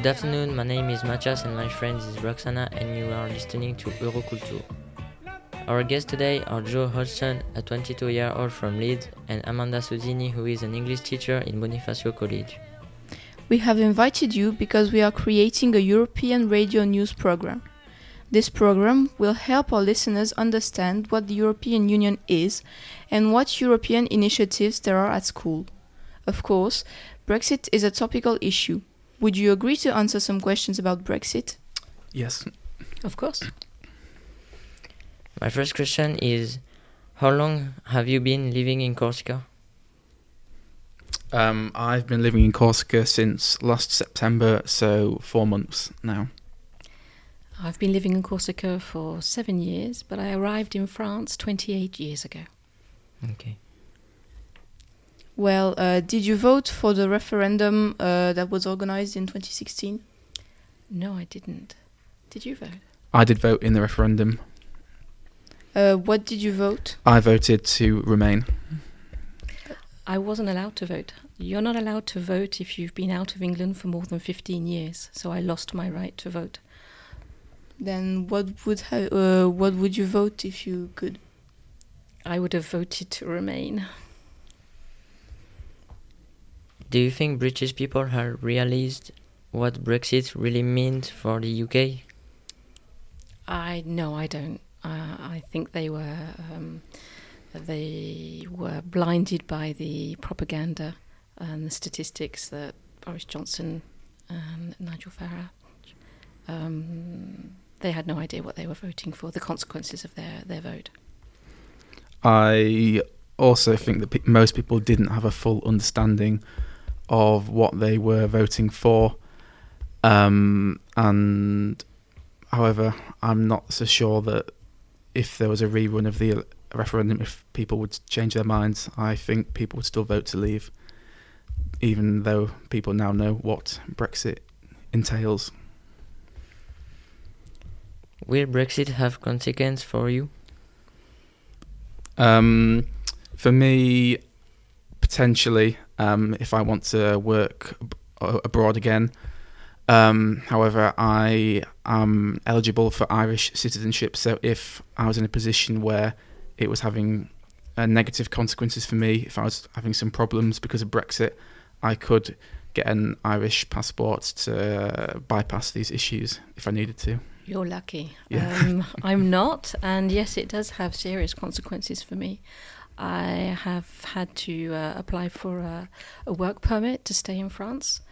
Good afternoon, my name is Matias and my friend is Roxana and you are listening to Eurocultura. Our guests today are Joe Hodgson, a 22 year old from Leeds, and Amanda Suzini, who is an English teacher in Bonifacio College. We have invited you because we are creating a European radio news program. This program will help our listeners understand what the European Union is and what European initiatives there are at school. Of course, Brexit is a topical issue. Would you agree to answer some questions about Brexit? Yes. Of course. My first question is How long have you been living in Corsica? Um, I've been living in Corsica since last September, so four months now. I've been living in Corsica for seven years, but I arrived in France 28 years ago. Okay. Well, uh, did you vote for the referendum uh, that was organized in 2016? No, I didn't. Did you vote? I did vote in the referendum. Uh, what did you vote? I voted to remain. I wasn't allowed to vote. You're not allowed to vote if you've been out of England for more than 15 years, so I lost my right to vote. Then what would ha- uh, what would you vote if you could? I would have voted to remain. Do you think British people have realized what Brexit really means for the UK? I no, I don't. Uh, I think they were um, they were blinded by the propaganda and the statistics that Boris Johnson and Nigel Farage. Um, they had no idea what they were voting for, the consequences of their, their vote. I also think that pe- most people didn't have a full understanding of what they were voting for. Um, and however, I'm not so sure that if there was a rerun of the referendum, if people would change their minds, I think people would still vote to leave, even though people now know what Brexit entails. Will Brexit have consequence for you? Um, for me, potentially, um, if I want to work ab- abroad again. Um, however, I am eligible for Irish citizenship, so if I was in a position where it was having uh, negative consequences for me, if I was having some problems because of Brexit, I could get an Irish passport to uh, bypass these issues if I needed to. You're lucky. Yeah. Um, I'm not, and yes, it does have serious consequences for me. I have had to uh, apply for a, a work permit to stay in France.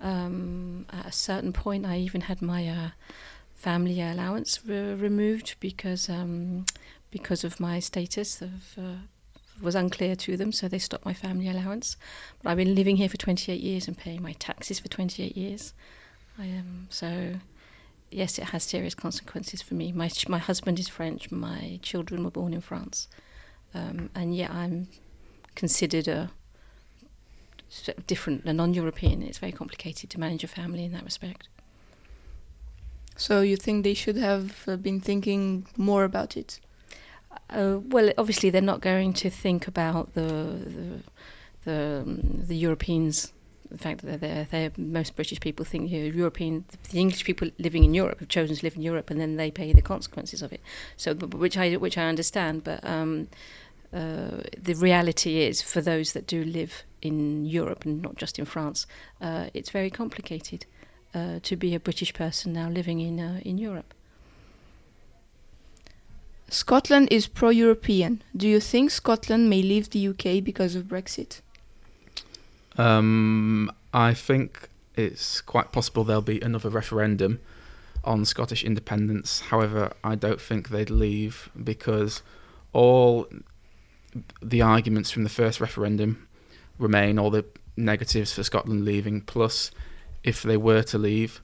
Um, at a certain point, I even had my uh, family allowance re- removed because um, because of my status of uh, was unclear to them, so they stopped my family allowance. But I've been living here for 28 years and paying my taxes for 28 years. I am so yes, it has serious consequences for me. My my husband is French. My children were born in France, um, and yet I'm considered a sort of different, a non-European. It's very complicated to manage a family in that respect. So you think they should have uh, been thinking more about it? Uh, well, obviously they're not going to think about the the the, um, the Europeans. The fact that they're, they're most British people think you know, European, the English people living in Europe have chosen to live in Europe, and then they pay the consequences of it. So, which I which I understand, but um, uh, the reality is for those that do live in Europe and not just in France, uh, it's very complicated uh, to be a British person now living in uh, in Europe. Scotland is pro-European. Do you think Scotland may leave the UK because of Brexit? Um, I think it's quite possible there'll be another referendum on Scottish independence. However, I don't think they'd leave because all the arguments from the first referendum remain, all the negatives for Scotland leaving. Plus, if they were to leave,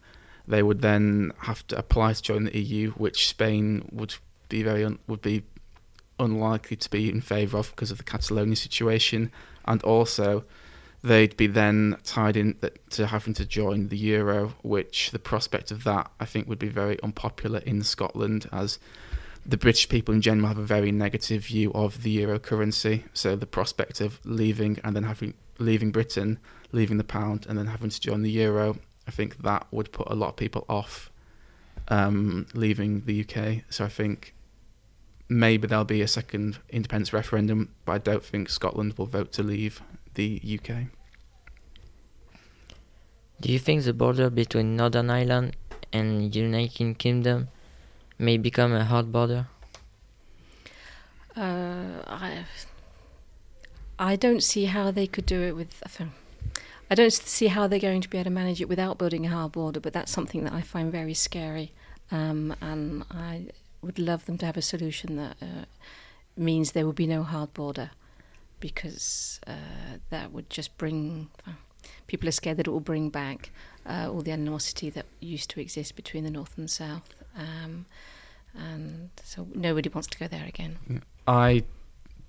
they would then have to apply to join the EU, which Spain would be very un- would be unlikely to be in favour of because of the Catalonia situation, and also they'd be then tied in to having to join the euro, which the prospect of that I think would be very unpopular in Scotland as the British people in general have a very negative view of the euro currency. So the prospect of leaving and then having leaving Britain, leaving the pound, and then having to join the euro, I think that would put a lot of people off um, leaving the UK. So I think maybe there'll be a second independence referendum, but I don't think Scotland will vote to leave the UK. Do you think the border between Northern Ireland and the United Kingdom may become a hard border? Uh, I, I don't see how they could do it with. I don't see how they're going to be able to manage it without building a hard border, but that's something that I find very scary. Um, and I would love them to have a solution that uh, means there would be no hard border, because uh, that would just bring. People are scared that it will bring back uh, all the animosity that used to exist between the north and south. Um, and so nobody wants to go there again. I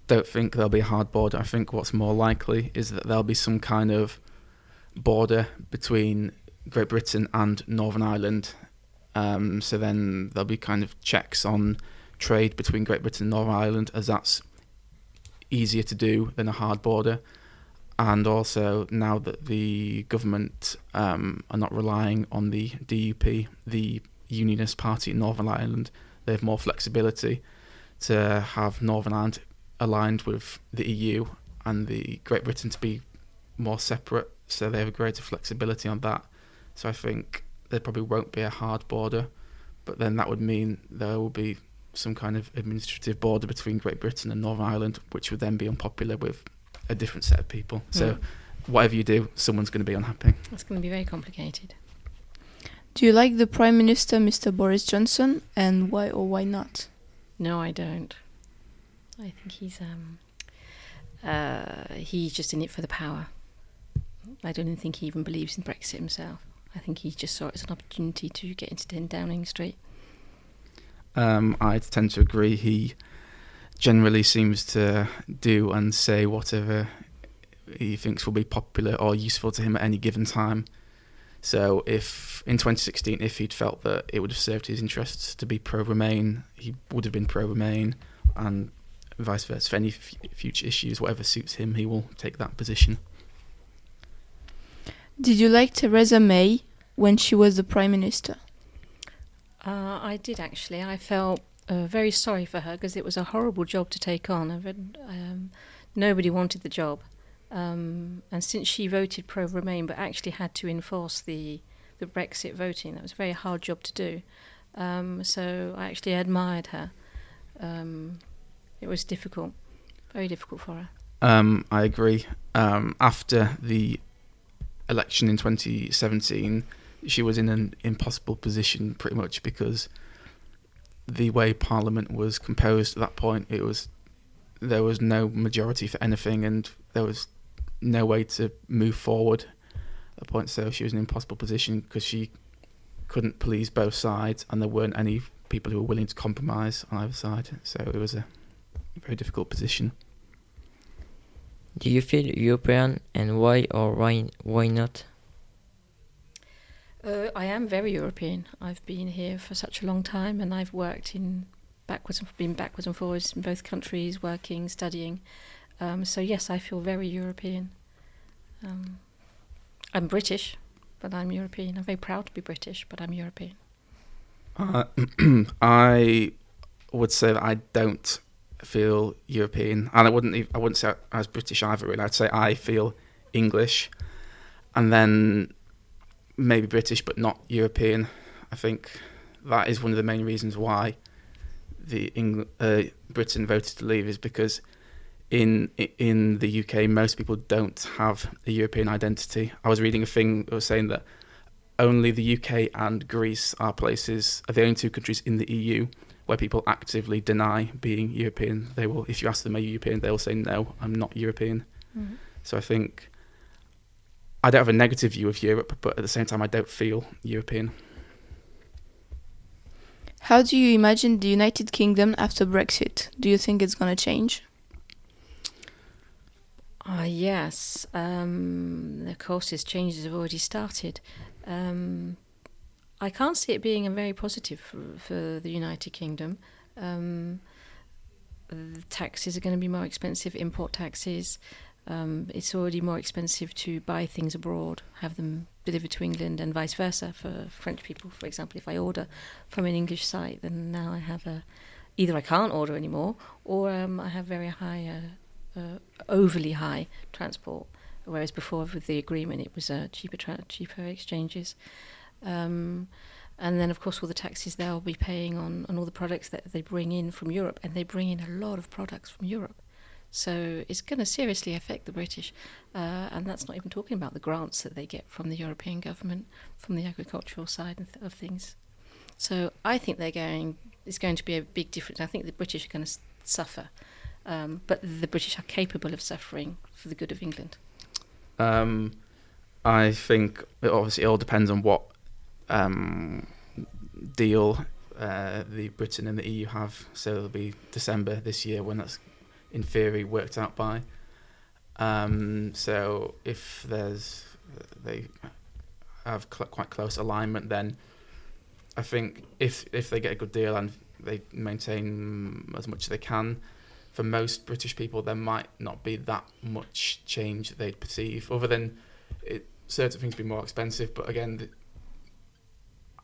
don't think there'll be a hard border. I think what's more likely is that there'll be some kind of border between Great Britain and Northern Ireland. Um, so then there'll be kind of checks on trade between Great Britain and Northern Ireland, as that's easier to do than a hard border. And also, now that the government um, are not relying on the DUP, the Unionist Party in Northern Ireland, they have more flexibility to have Northern Ireland aligned with the EU and the Great Britain to be more separate, so they have a greater flexibility on that. So I think there probably won't be a hard border, but then that would mean there will be some kind of administrative border between Great Britain and Northern Ireland, which would then be unpopular with a different set of people. So Mm. whatever you do, someone's going to be unhappy. That's going to be very complicated. Do you like the Prime Minister, Mr. Boris Johnson, and why or why not? No, I don't. I think he's um, uh, he's just in it for the power. I don't even think he even believes in Brexit himself. I think he just saw it as an opportunity to get into 10 Downing Street. Um, I tend to agree. He generally seems to do and say whatever he thinks will be popular or useful to him at any given time. So, if in 2016, if he'd felt that it would have served his interests to be pro Remain, he would have been pro Remain, and vice versa. For any f- future issues, whatever suits him, he will take that position. Did you like Theresa May when she was the Prime Minister? I did actually. I felt uh, very sorry for her because it was a horrible job to take on. Read, um, nobody wanted the job. Um, and since she voted pro Remain but actually had to enforce the, the Brexit voting, that was a very hard job to do. Um, so I actually admired her. Um, it was difficult, very difficult for her. Um, I agree. Um, after the election in 2017, she was in an impossible position pretty much because the way Parliament was composed at that point, it was there was no majority for anything, and there was no way to move forward at that point. So she was in an impossible position because she couldn't please both sides, and there weren't any people who were willing to compromise on either side. So it was a very difficult position. Do you feel European and why or why why not? Uh, I am very European. I've been here for such a long time, and I've worked in backwards and been backwards and forwards in both countries, working, studying. Um, so yes, I feel very European. Um, I'm British, but I'm European. I'm very proud to be British, but I'm European. Uh, I would say that I don't feel European, and I wouldn't. ev- I wouldn't say I British either. Really, I'd say I feel English, and then maybe British, but not European. I think that is one of the main reasons why the uh, Britain voted to leave is because in in the UK most people don't have a European identity. I was reading a thing that was saying that only the UK and Greece are places are the only two countries in the EU where people actively deny being European. They will, if you ask them, "Are you European?" They will say, "No, I'm not European." So I think I don't have a negative view of Europe, but at the same time, I don't feel European. How do you imagine the United Kingdom after Brexit? Do you think it's going to change? Ah, yes. Um, of course, its changes have already started. Um, I can't see it being a very positive for, for the United Kingdom. Um, the taxes are going to be more expensive, import taxes. Um, it's already more expensive to buy things abroad, have them delivered to England and vice versa for French people. For example, if I order from an English site, then now I have a either I can't order anymore or um, I have very high, uh, uh, overly high transport. Whereas before, with the agreement, it was uh, cheaper tra- cheaper exchanges. Um, and then, of course, all the taxes they'll be paying on, on all the products that they bring in from Europe, and they bring in a lot of products from Europe. So it's going to seriously affect the British, uh, and that's not even talking about the grants that they get from the European government, from the agricultural side of, things. So I think they're going. It's going to be a big difference. I think the British are going to suffer, um, but the British are capable of suffering for the good of England. Um, I think it obviously all depends on what um, deal uh, the Britain and the EU have. So it'll be December this year when that's in theory worked out by. Um, so if there's they have cl- quite close alignment, then I think if if they get a good deal and they maintain as much as they can, for most British people, there might not be that much change they'd perceive, other than it, certain things be more expensive. But again,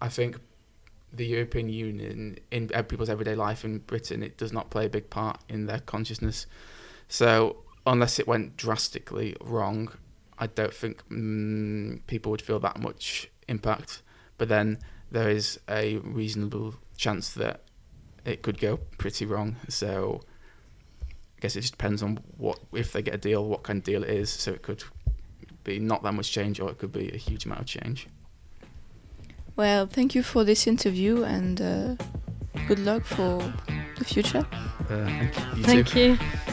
I think the European Union in people's everyday life in Britain, it does not play a big part in their consciousness. So unless it went drastically wrong, I don't think mm, people would feel that much impact. But then there is a reasonable chance that it could go pretty wrong. So I guess it just depends on what if they get a deal, what kind of deal it is. So it could be not that much change, or it could be a huge amount of change. Well, thank you for this interview and uh, good luck for the future. Uh, thank you. You too. Thank you.